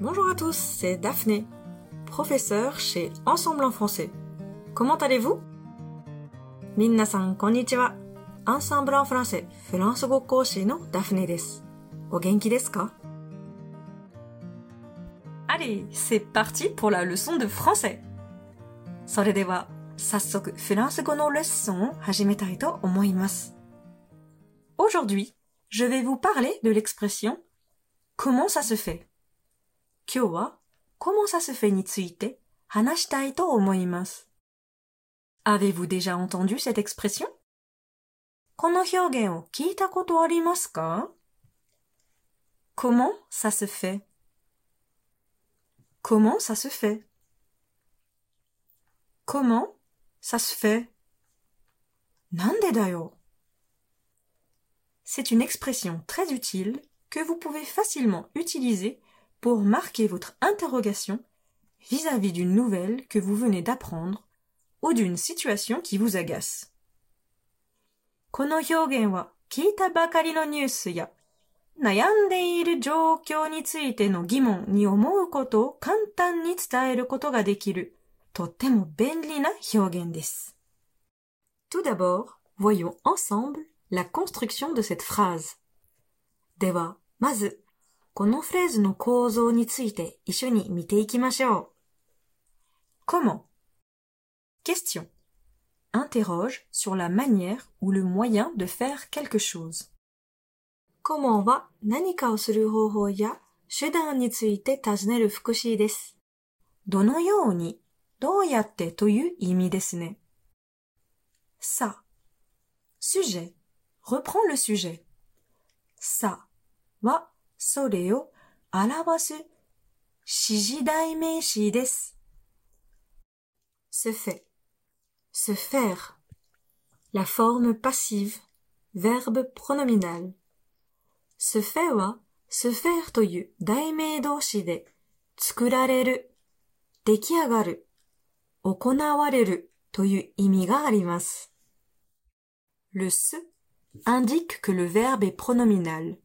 Bonjour à tous, c'est Daphné, professeure chez Ensemble en français. Comment allez-vous みんなさん、こんにちは。アンサンブルen français フランス語講師のダフネです。お元気ですか Allez, c'est parti pour la leçon de français. それでは、早速フランス語のレッスンを始めたいと思います。Aujourd'hui, je vais vous parler de l'expression comment ça se fait 今日は comment ça se fait について話したいと思います。Avez-vous déjà entendu cette expression この表現を聞いたことありますか Comment ça se fait Comment ça se fait Comment ça se fait なんでだよ C'est une expression très utile que vous pouvez facilement utiliser pour marquer votre interrogation vis-à-vis d'une nouvelle que vous venez d'apprendre ou d'une situation qui vous agace. この表現は聞いたばかりのニュースや悩んでいる状況についての疑問に思うことを簡単に伝えることができるとっても便利な表現です。Tout d'abord, voyons ensemble la construction de cette phrase. では、まず、 このフレーズの構造について一緒に見ていきましょう。Comment Question. Interroge sur la manière ou le moyen de faire quelque chose. Comment は何かをする方法や手段について尋ねる副詞です。どのように、どうやってという意味ですね。ça. Sujet. Reprends le sujet. ça は それを表す指示代名詞です。se fait. Se faire. La forme passive. Verbe pronominal. se fait は se faire という題名動詞で作られる、出来上がる、行われるという意味があります。Le se indique que le verbe est pronominal.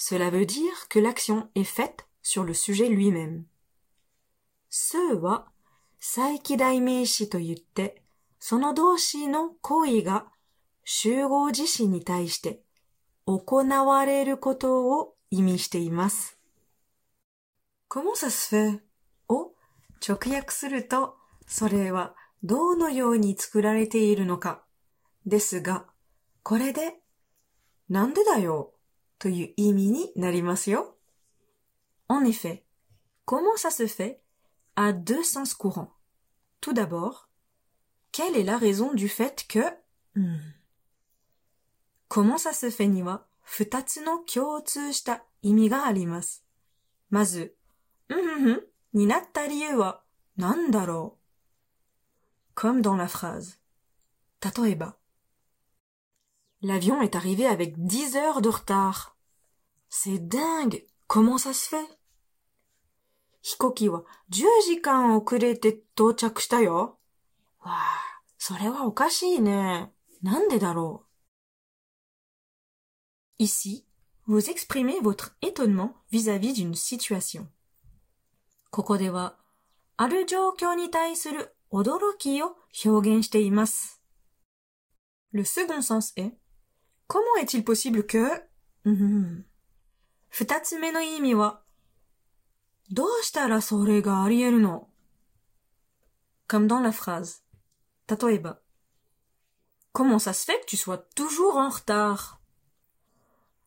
Cela veut dire que l'action est faite sur le sujet lui-même. すは、再起代名詞と言って、その動詞の行為が集合辞詞に対して行われることを意味しています。comment ça se fait? を直訳すると、それはどのように作られているのか。ですが、これで、なんでだよという意味になりますよ。En effet, comment ça se fait a deux sens courants. Tout d'abord, quelle est la raison du fait que... Hmm. comment ça se fait には二つの共通した意味があります。まず、うんふんふんになった理由は何だろう Comme dans la phrase. 例えば、 L'avion est arrivé avec 10 heures de retard. C'est dingue! Comment ça se fait? 飛行機は10時間遅れて到着したよ。わあ、それはおかしいね。なんでだろう Ici, vous exprimez votre étonnement vis-à-vis d'une situation. ここでは、ある状況に対する驚きを表現しています。Le second sens est Comment est-il possible que うん二つ目の意味はどうしたらそれがあり得るの Comme dans la phrase. 例えば Comment ça se fait que tu sois toujours en retard?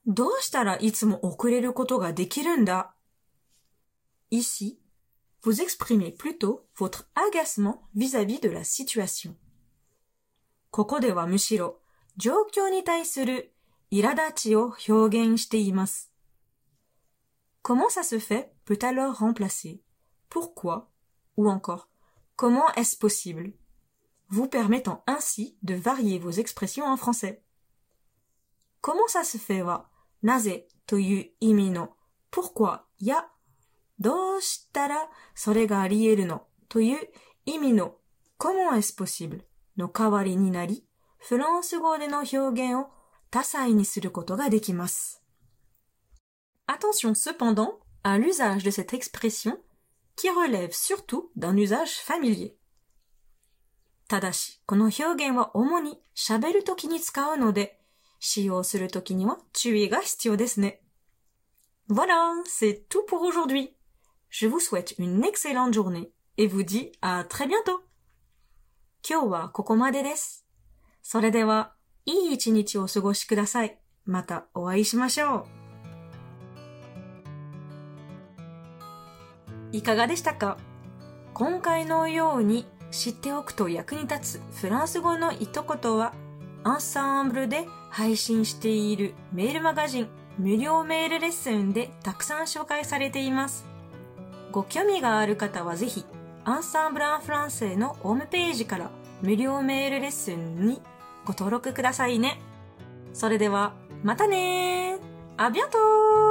どうしたらいつも遅れることができるんだ Ici, vous exprimez plutôt votre agacement vis-à-vis de la situation. ここではむしろ 状況に対する苛立ちを表現しています。Comment ça se fait peut alors remplacer pourquoi ou encore comment est-ce possible, vous permettant ainsi de varier vos expressions en français. Comment ça se fait はなぜという意味の pourquoi やどうしたらそれがあり得るのという意味の comment est-ce possible の代わりになり、 フランス語での表現を多彩にすることができます。Attention cependant, à l'usage de cette expression qui relève surtout d'un usage familier. ただし、この表現は主に喋るときに使うので、使用するときには注意が必要ですね。Voilà, c'est tout pour aujourd'hui. Je vous souhaite une excellente journée et vous dis à très bientôt. 今日はここまでです。 それでは、いい一日をお過ごしください。またお会いしましょう。いかがでしたか？今回のように知っておくと役に立つフランス語の一言は、アンサンブルで配信しているメールマガジン無料メールレッスンでたくさん紹介されています。ご興味がある方はぜひ、アンサンブル・アン・フランセのホームページから無料メールレッスンにご登録くださいね。それでは、またねーあ、ビアントー